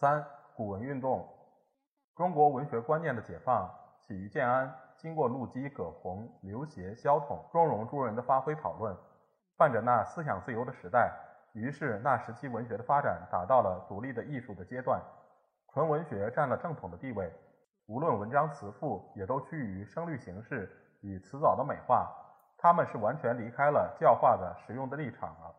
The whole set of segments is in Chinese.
三、古文运动。中国文学观念的解放起于建安，经过陆机、葛洪、刘勰、萧统、钟嵘诸人的发挥讨论，伴着那思想自由的时代，于是那时期文学的发展达到了独立的艺术的阶段，纯文学占了正统的地位，无论文章词赋，也都趋于声律形式与词藻的美化。他们是完全离开了教化的实用的立场了。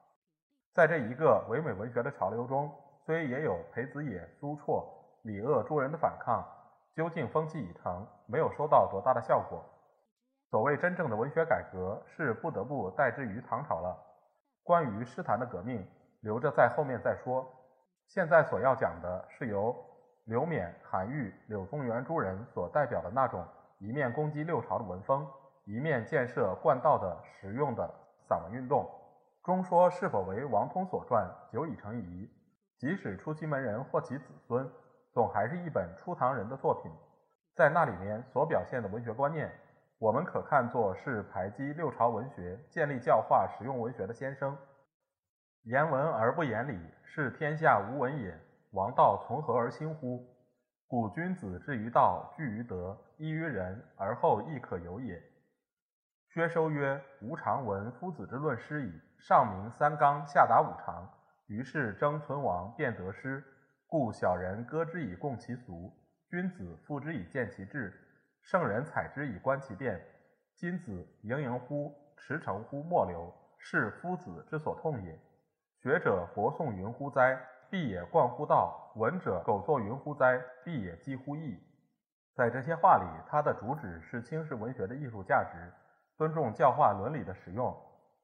在这一个唯美文学的潮流中，虽也有裴子野、苏绰、李鄂诸人的反抗，究竟风气已成，没有收到多大的效果。所谓真正的文学改革，是不得不代之于唐朝了。关于诗坛的革命，留着在后面再说。现在所要讲的是由刘勉、韩愈、柳宗元诸人所代表的那种一面攻击六朝的文风。一面建设贯道的实用的散文运动，中说是否为王通所撰，久已成疑。即使出其门人或其子孙，总还是一本初唐人的作品。在那里面所表现的文学观念，我们可看作是排击六朝文学、建立教化实用文学的先声。言文而不言理，是天下无文也。王道从何而兴乎？古君子之于道，据于德，依于仁，而后亦可有也。薛收曰：“吾常闻夫子之论诗矣，上明三纲，下达五常。于是争存亡，便得失。故小人歌之以共其俗，君子赋之以见其志，圣人采之以观其变。今子盈盈乎，驰骋乎末流，是夫子之所痛也。学者博诵云乎哉？必也贯乎道；闻者苟作云乎哉？必也几乎义。”在这些话里，他的主旨是轻视文学的艺术价值。尊重教化伦理的使用，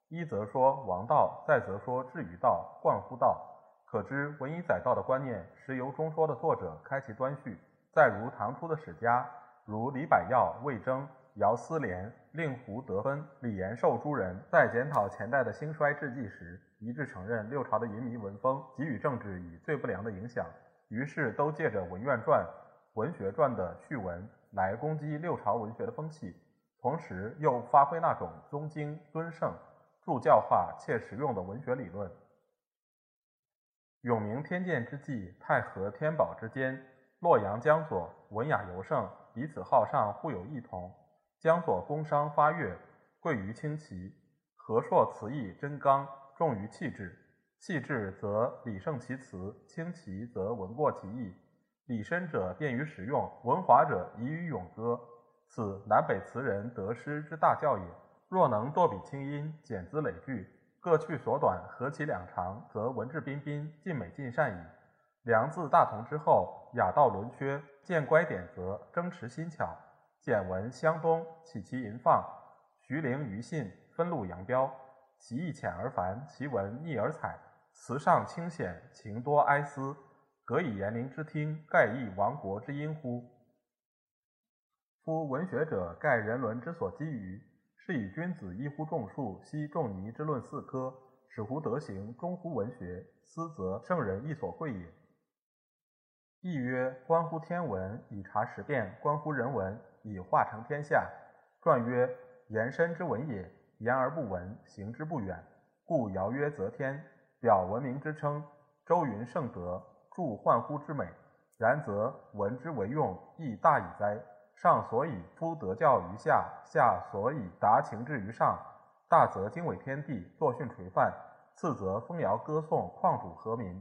一则说王道，再则说至于道，贯乎道，可知文以载道的观念是由中说的作者开其端绪。再如唐初的史家，如李百药、魏征、姚思廉、令狐得分、李延寿诸人，在检讨前代的兴衰志迹时，一致承认六朝的淫靡文风给予政治以最不良的影响，于是都借着文苑传、文学传的序文来攻击六朝文学的风气。同时又发挥那种宗经尊圣、助教化且实用的文学理论。永明天监之际，太和天宝之间，洛阳江左文雅尤盛，彼此好上，互有异同。江左工商发悦，贵于清奇；和硕词意真刚，重于气质。气质则理胜其词，清奇则文过其意。理深者便于实用，文华者宜于咏歌。此南北词人得失之大教也。若能堕笔清音，简字累句，各去所短，合其两长，则文质彬彬，尽美尽善矣。良字大同之后，雅道伦缺，见乖点则争持新巧。简文相东，起其吟放，徐陵余信，分路扬镳。其意浅而繁，其文腻而采，词上清显，情多哀思，隔以言灵之听，盖亦亡国之音乎？夫文学者，盖人伦之所基于，是以君子一乎众术，悉仲尼之论四科，使乎德行，忠乎文学，斯则圣人亦所贵也。亦曰：关乎天文，以察时变；关乎人文，以化成天下。传曰：言深之文也，言而不文，行之不远。故尧曰则天，表文明之称；周云圣德，著焕乎之美。然则文之为用，亦大矣哉！上所以夫德教于下，下所以达情志于上。大则经纬天地，作训垂范；次则风谣歌颂，旷主和民。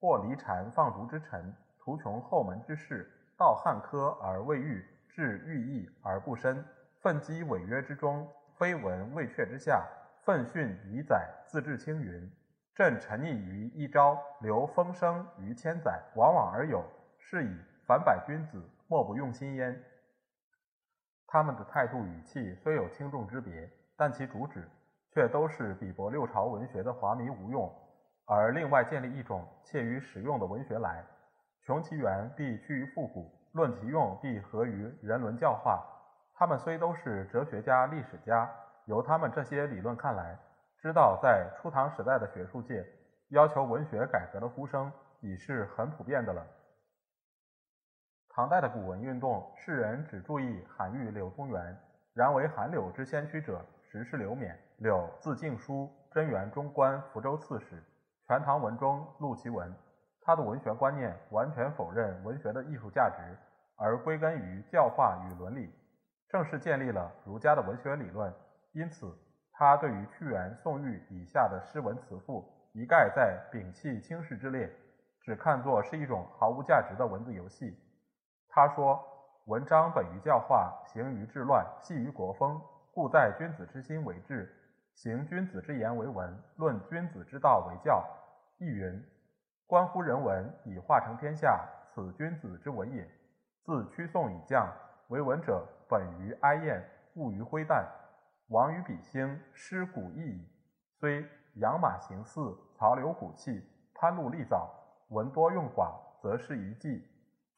或离禅放逐之臣，图穷后门之士，道汉科而未遇，至寓意而不深。奋击违约之中，非闻未阙之下。奋训以载，自治青云。朕沉溺于一朝，留风声于千载，往往而有。是以凡百君子，莫不用心焉。他们的态度语气虽有轻重之别，但其主旨却都是比驳六朝文学的华靡无用，而另外建立一种切于实用的文学来。穷其源，必趋于复古；论其用，必合于人伦教化。他们虽都是哲学家、历史家，由他们这些理论看来，知道在初唐时代的学术界，要求文学改革的呼声已是很普遍的了。唐代的古文运动，世人只注意韩愈、柳宗元，然为韩柳之先驱者，实是刘勉。柳字敬叔，贞元中官福州刺史，《全唐文》中录其文。他的文学观念完全否认文学的艺术价值，而归根于教化与伦理，正式建立了儒家的文学理论。因此，他对于屈原、宋玉以下的诗文词赋，一概在摒弃轻视之列，只看作是一种毫无价值的文字游戏。他说：“文章本于教化，行于治乱，系于国风，故在君子之心为治。”行君子之言为文，论君子之道为教。亦云：关乎人文，以化成天下，此君子之文也。自屈宋以降，为文者本于哀艳，物于灰淡，亡于比兴，失古意矣。虽养马行寺，曹刘骨气，潘陆立藻，文多用寡，则是一计。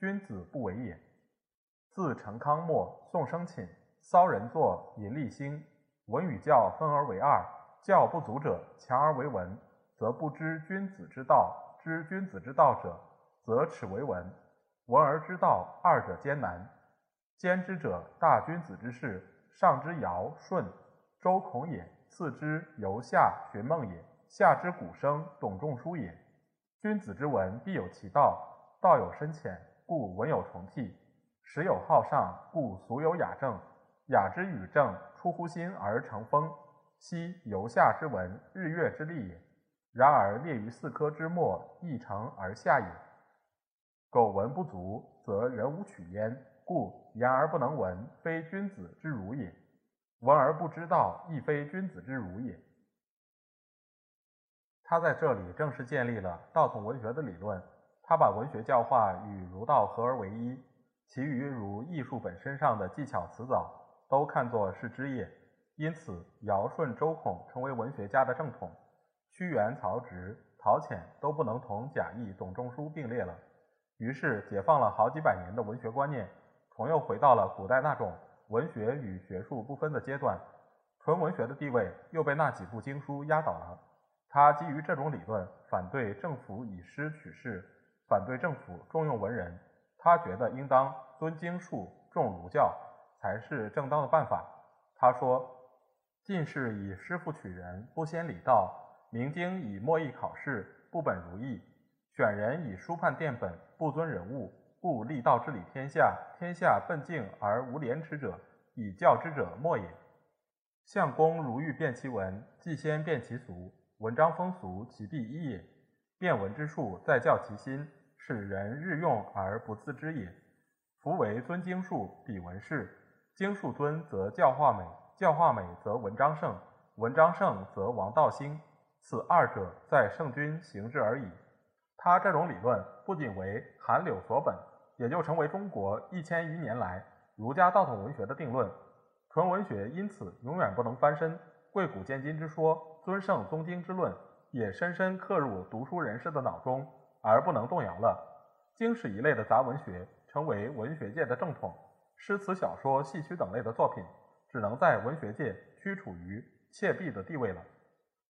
君子不为也。自成康末，宋生寝，骚人作，引立兴。文与教分而为二，教不足者强而为文，则不知君子之道；知君子之道者，则耻为文。文而知道，二者艰难。兼之者，大君子之事，上之尧舜、周孔也，次之由夏荀孟也，下之古生董仲舒也。君子之文必有其道，道有深浅，故文有重替；时有好上，故俗有雅正。雅之与正，出乎心而成风，昔由下之文，日月之力也。然而列于四科之末，亦成而下也。苟文不足，则人无取焉。故言而不能文，非君子之儒也；文而不知道，亦非君子之儒也。他在这里正式建立了道统文学的理论。他把文学教化与儒道合而为一，其余如艺术本身上的技巧辞藻。都看作是枝叶，因此尧舜周孔成为文学家的正统，屈原、曹植、陶潜都不能同贾谊、董仲舒并列了。于是，解放了好几百年的文学观念，重又回到了古代那种文学与学术不分的阶段，纯文学的地位又被那几部经书压倒了。他基于这种理论，反对政府以诗取士，反对政府重用文人。他觉得应当尊经术，重儒教。才是正当的办法。他说：“进士以师傅取人，不先礼道；明经以墨役考试，不本如意；选人以书判殿本，不尊人物。故立道之理天下，天下笨敬而无廉耻者，以教之者莫也。相公如欲辨其文，即先辨其俗。文章风俗，其必一也。辨文之术，在教其心，使人日用而不自知也。夫为尊经术，比文士。”经术尊则教化美，教化美则文章盛，文章盛则王道兴。此二者在圣君行之而已。他这种理论不仅为韩柳所本，也就成为中国一千余年来儒家道统文学的定论。纯文学因此永远不能翻身。贵古见今之说，尊圣宗经之论，也深深刻入读书人士的脑中，而不能动摇了。经史一类的杂文学，成为文学界的正统。诗词、小说、戏曲等类的作品，只能在文学界屈处于怯婢的地位了。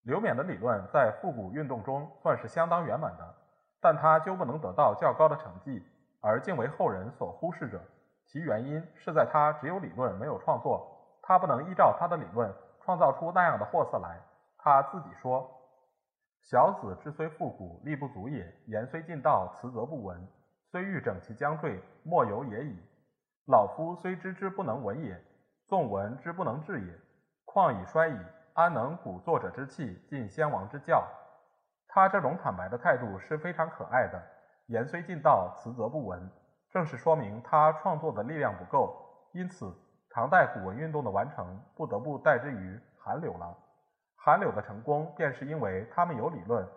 刘勉的理论在复古运动中算是相当圆满的，但他究不能得到较高的成绩，而竟为后人所忽视者。其原因是在他只有理论没有创作，他不能依照他的理论创造出那样的货色来。他自己说：“小子之虽复古，力不足也；言虽尽道，辞则不闻。虽欲整其将坠，莫由也已。”老夫虽知之不能闻也，纵闻之不能治也，况已衰矣，安能鼓作者之气，尽先王之教？他这种坦白的态度是非常可爱的。言虽尽道，辞则不闻，正是说明他创作的力量不够。因此，唐代古文运动的完成不得不代之于韩柳了。韩柳的成功，便是因为他们有理论，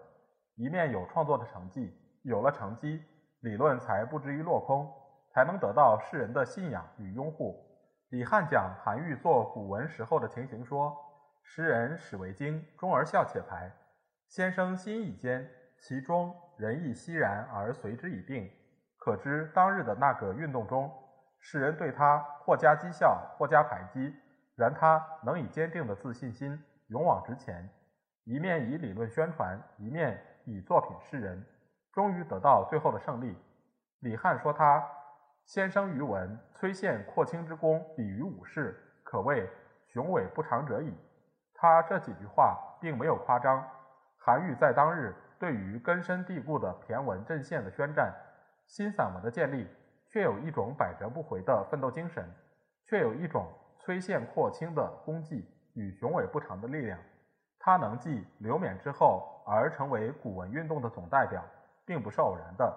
一面有创作的成绩，有了成绩，理论才不至于落空。才能得到世人的信仰与拥护。李翰讲韩愈作古文时候的情形说：“时人始为经，终而笑且排。先生心意间，其中仁义熙然而随之以定。可知当日的那个运动中，世人对他或加讥笑，或加排击，然他能以坚定的自信心勇往直前，一面以理论宣传，一面以作品示人，终于得到最后的胜利。李翰说他先生于文，崔县扩清之功，比于武士，可谓雄伟不长者矣。他这几句话并没有夸张。韩愈在当日对于根深蒂固的骈文阵线的宣战，新散文的建立，却有一种百折不回的奋斗精神，却有一种崔县扩清的功绩与雄伟不长的力量。他能继刘勉之后而成为古文运动的总代表，并不是偶然的。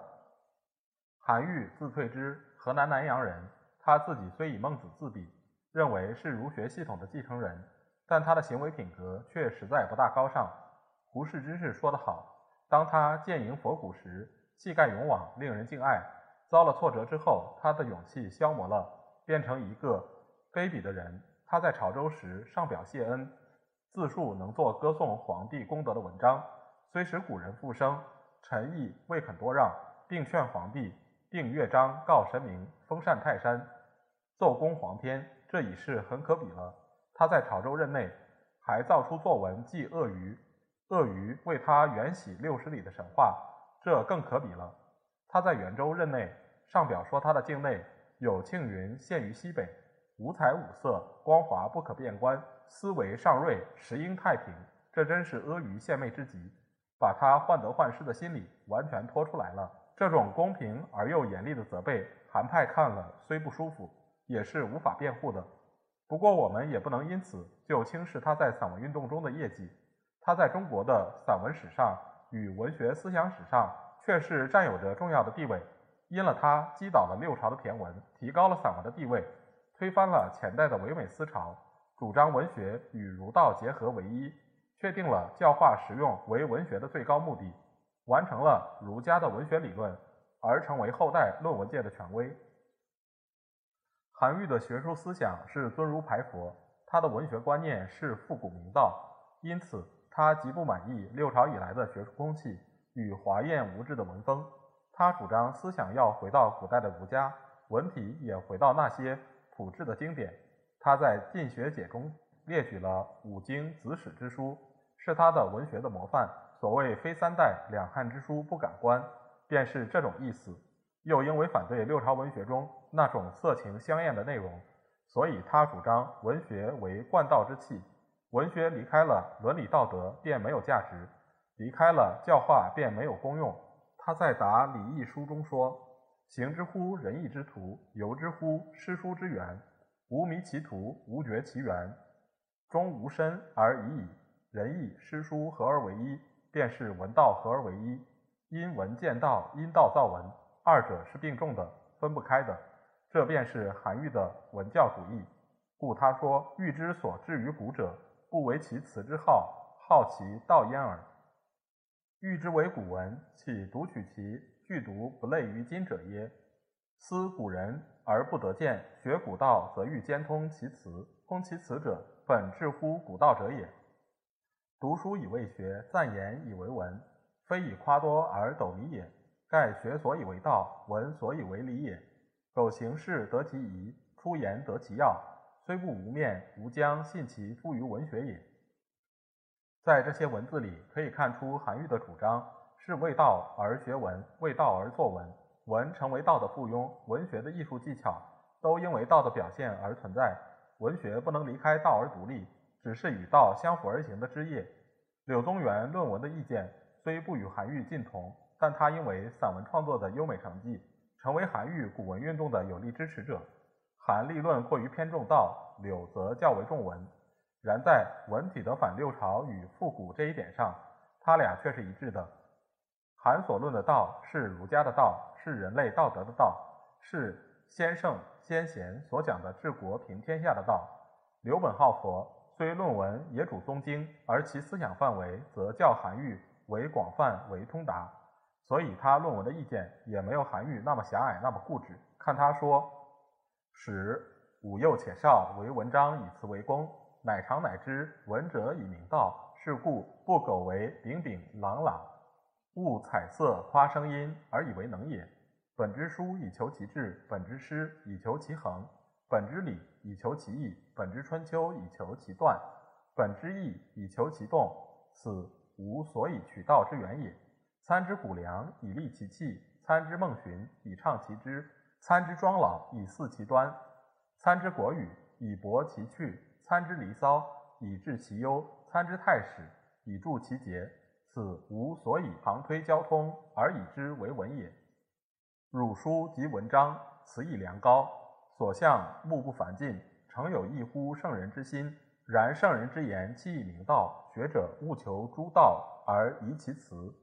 韩愈字退之，河南南阳人。他自己虽以孟子自比，认为是儒学系统的继承人，但他的行为品格却实在不大高尚。胡适之士说得好：“当他剑迎佛骨时，气概勇往，令人敬爱；遭了挫折之后，他的勇气消磨了，变成一个卑鄙的人。他在潮州时上表谢恩，自述能作歌颂皇帝功德的文章，虽使古人复生，臣亦未肯多让，并劝皇帝定乐章告神明，封禅泰山，奏功皇天，这已是很可比了。他在潮州任内，还造出作文记鳄鱼。”鳄鱼为他远徙六十里的神话，这更可比了。他在元州任内上表说，他的境内有庆云现于西北，五彩五色，光华不可变观，思维尚锐，时应太平。这真是阿谀献媚之极，把他患得患失的心理完全拖出来了。这种公平而又严厉的责备，韩派看了虽不舒服，也是无法辩护的。不过我们也不能因此就轻视他在散文运动中的业绩。他在中国的散文史上与文学思想史上却是占有着重要的地位。因了他击倒了六朝的骈文，提高了散文的地位，推翻了前代的唯美思潮，主张文学与儒道结合为一，确定了教化实用为文学的最高目的，完成了儒家的文学理论，而成为后代论文界的权威。韩愈的学术思想是尊儒排佛，他的文学观念是复古明道，因此。他极不满意六朝以来的学术风气与华艳无致的文风，他主张思想要回到古代的儒家，文体也回到那些朴质的经典。他在《晋学解》中列举了五经子史之书，是他的文学的模范。所谓“非三代两汉之书不敢观”，便是这种意思。又因为反对六朝文学中那种色情香艳的内容，所以他主张文学为贯道之器。文学离开了伦理道德，便没有价值；离开了教化，便没有功用。他在《答礼义书》中说：“行之乎仁义之徒，游之乎诗书之源，无迷其途，无绝其源，终无身而已矣。仁义诗书合而为一，便是文道合而为一。因文见道，因道造文，二者是并重的，分不开的。这便是韩愈的文教主义。故他说：‘欲之所至于古者。’”不为其辞之好，好其道焉耳。欲之为古文，岂读取其具独不类于今者耶？思古人而不得见，学古道则欲兼通其辞。通其辞者，本质乎古道者也。读书以为学，赞言以为文，非以夸多而斗迷也。盖学所以为道，文所以为理也。苟行事得其宜，出言得其要。虽不无面，吾将信其出于文学也。在这些文字里，可以看出韩愈的主张是为道而学文，为道而作文。文成为道的附庸，文学的艺术技巧都因为道的表现而存在。文学不能离开道而独立，只是与道相辅而行的枝叶。柳宗元论文的意见虽不与韩愈近同，但他因为散文创作的优美成绩，成为韩愈古文运动的有力支持者。韩立论过于偏重道，柳则较为重文。然在文体的反六朝与复古这一点上，他俩却是一致的。韩所论的道是儒家的道，是人类道德的道，是先圣先贤所讲的治国平天下的道。柳本好佛，虽论文也主宗经，而其思想范围则较韩愈为广泛为通达，所以他论文的意见也没有韩愈那么狭隘那么固执。看他说。使吾幼且少，为文章以辞为功，乃常乃知文者以明道。是故不苟为炳炳朗朗，勿彩色夸声音而以为能也。本之书以求其志，本之诗以求其恒，本之礼以求其义，本之春秋以求其断，本之义以求其动，此无所以取道之源也。参之谷梁以利其器，参之孟荀以畅其知，参之庄老以肆其端，参之国语以博其趣，参之离骚以治其忧，参之太史以助其节。此无所以旁推交通而以之为文也。汝书及文章，词意良高，所向目不凡进，诚有异乎圣人之心。然圣人之言，气以明道，学者务求诸道而宜其辞。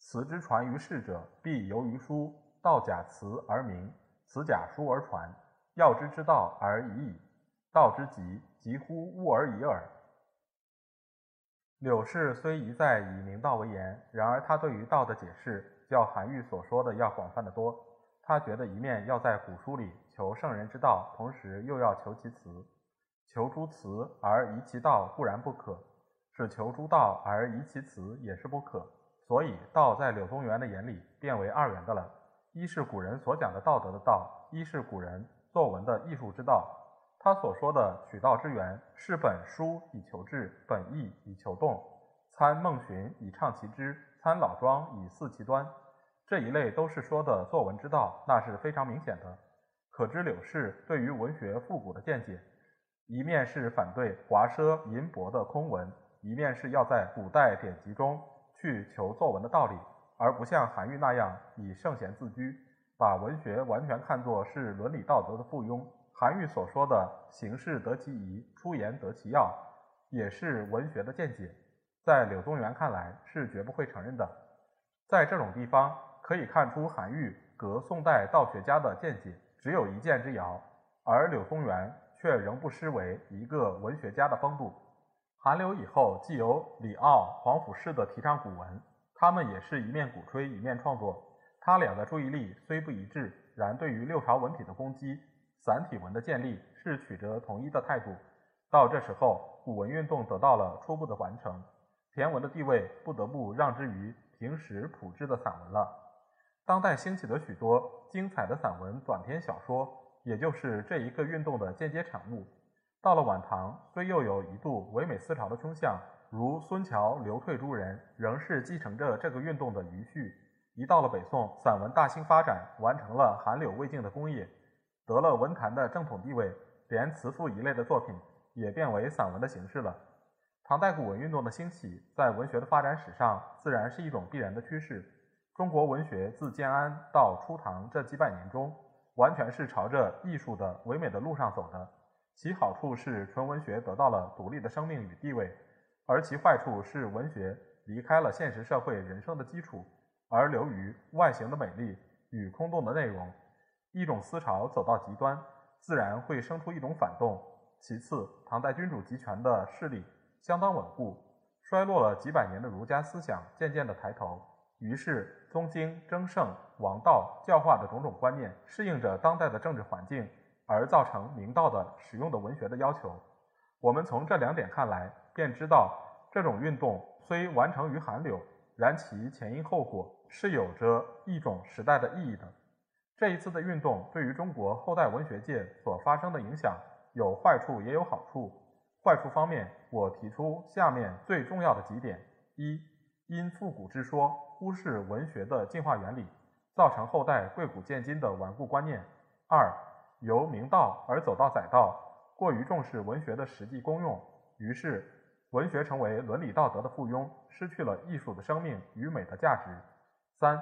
辞之传于世者，必由于书。道假辞而明，辞假书而传。要之之道而已矣。道之极，极乎物而已耳。柳氏虽一再以明道为言，然而他对于道的解释，较韩愈所说的要广泛的多。他觉得一面要在古书里求圣人之道，同时又要求其辞。求诸辞而移其道固然不可，是求诸道而移其辞也是不可。所以道在柳宗元的眼里变为二元的了：一是古人所讲的道德的道，一是古人作文的艺术之道。他所说的取道之源，是本书以求治，本意以求动，参孟荀以畅其知，参老庄以肆其端，这一类都是说的作文之道，那是非常明显的。可知柳氏对于文学复古的见解，一面是反对华奢淫博的空文，一面是要在古代典籍中去求作文的道理，而不像韩愈那样以圣贤自居，把文学完全看作是伦理道德的附庸。韩愈所说的“行事得其宜，出言得其要”，也是文学的见解，在柳宗元看来是绝不会承认的。在这种地方，可以看出韩愈隔宋代道学家的见解只有一箭之遥，而柳宗元却仍不失为一个文学家的风度。韩柳以后，既有李骜、皇甫仕的提倡古文，他们也是一面鼓吹一面创作。他俩的注意力虽不一致，然对于六朝文体的攻击。散体文的建立是取得统一的态度，到这时候，古文运动得到了初步的完成，骈文的地位不得不让之于平时朴质的散文了。当代兴起的许多精彩的散文、短篇小说，也就是这一个运动的间接产物。到了晚唐，虽又有一度唯美思潮的倾向，如孙桥、刘退诸人，仍是继承着这个运动的余绪。一到了北宋，散文大兴发展，完成了韩柳未竟的功业。得了文坛的正统地位，连词赋一类的作品也变为散文的形式了。唐代古文运动的兴起，在文学的发展史上自然是一种必然的趋势。中国文学自建安到初唐这几百年中，完全是朝着艺术的唯美的路上走的。其好处是纯文学得到了独立的生命与地位，而其坏处是文学离开了现实社会人生的基础，而流于外形的美丽与空洞的内容。一种思潮走到极端，自然会生出一种反动。其次，唐代君主集权的势力相当稳固，衰落了几百年的儒家思想渐渐的抬头，于是宗经、争圣、王道、教化的种种观念适应着当代的政治环境，而造成明道的使用的文学的要求。我们从这两点看来，便知道这种运动虽完成于韩柳，然其前因后果是有着一种时代的意义的。这一次的运动对于中国后代文学界所发生的影响有坏处也有好处。坏处方面，我提出下面最重要的几点：一、因复古之说忽视文学的进化原理，造成后代贵古见今的顽固观念；二、由明道而走到载道，过于重视文学的实际功用，于是文学成为伦理道德的附庸，失去了艺术的生命与美的价值；三、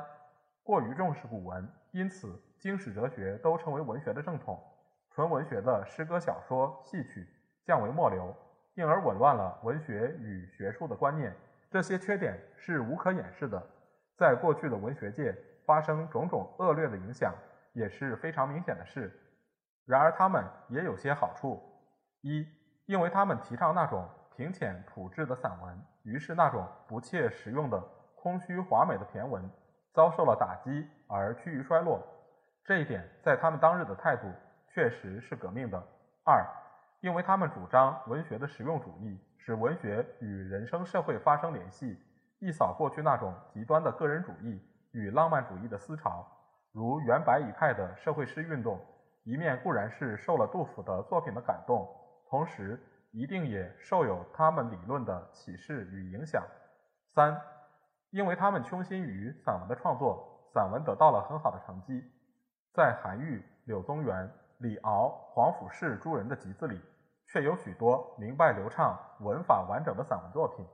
过于重视古文。因此，经史哲学都成为文学的正统，纯文学的诗歌、小说、戏曲降为末流，因而紊乱了文学与学术的观念。这些缺点是无可掩饰的，在过去的文学界发生种种恶劣的影响也是非常明显的事。然而，他们也有些好处：一，因为他们提倡那种平浅朴质的散文，于是那种不切实用的空虚华美的骈文。遭受了打击而趋于衰落，这一点在他们当日的态度确实是革命的。二，因为他们主张文学的实用主义，使文学与人生社会发生联系，一扫过去那种极端的个人主义与浪漫主义的思潮，如元白一派的社会诗运动，一面固然是受了杜甫的作品的感动，同时一定也受有他们理论的启示与影响。三，因为他们倾心于散文的创作，散文得到了很好的成绩。在韩愈、柳宗元、李敖、黄甫士诸人的集子里，却有许多明白流畅、文法完整的散文作品，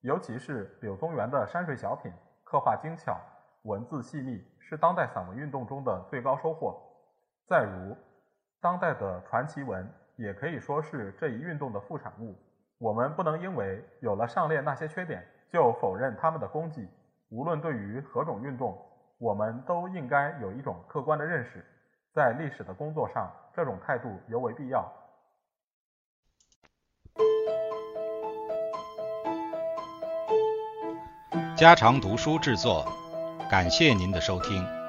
尤其是柳宗元的山水小品，刻画精巧，文字细密，是当代散文运动中的最高收获。再如，当代的传奇文，也可以说是这一运动的副产物。我们不能因为有了上列那些缺点，就否认他们的功绩。无论对于何种运动，我们都应该有一种客观的认识。在历史的工作上，这种态度尤为必要。家常读书制作，感谢您的收听。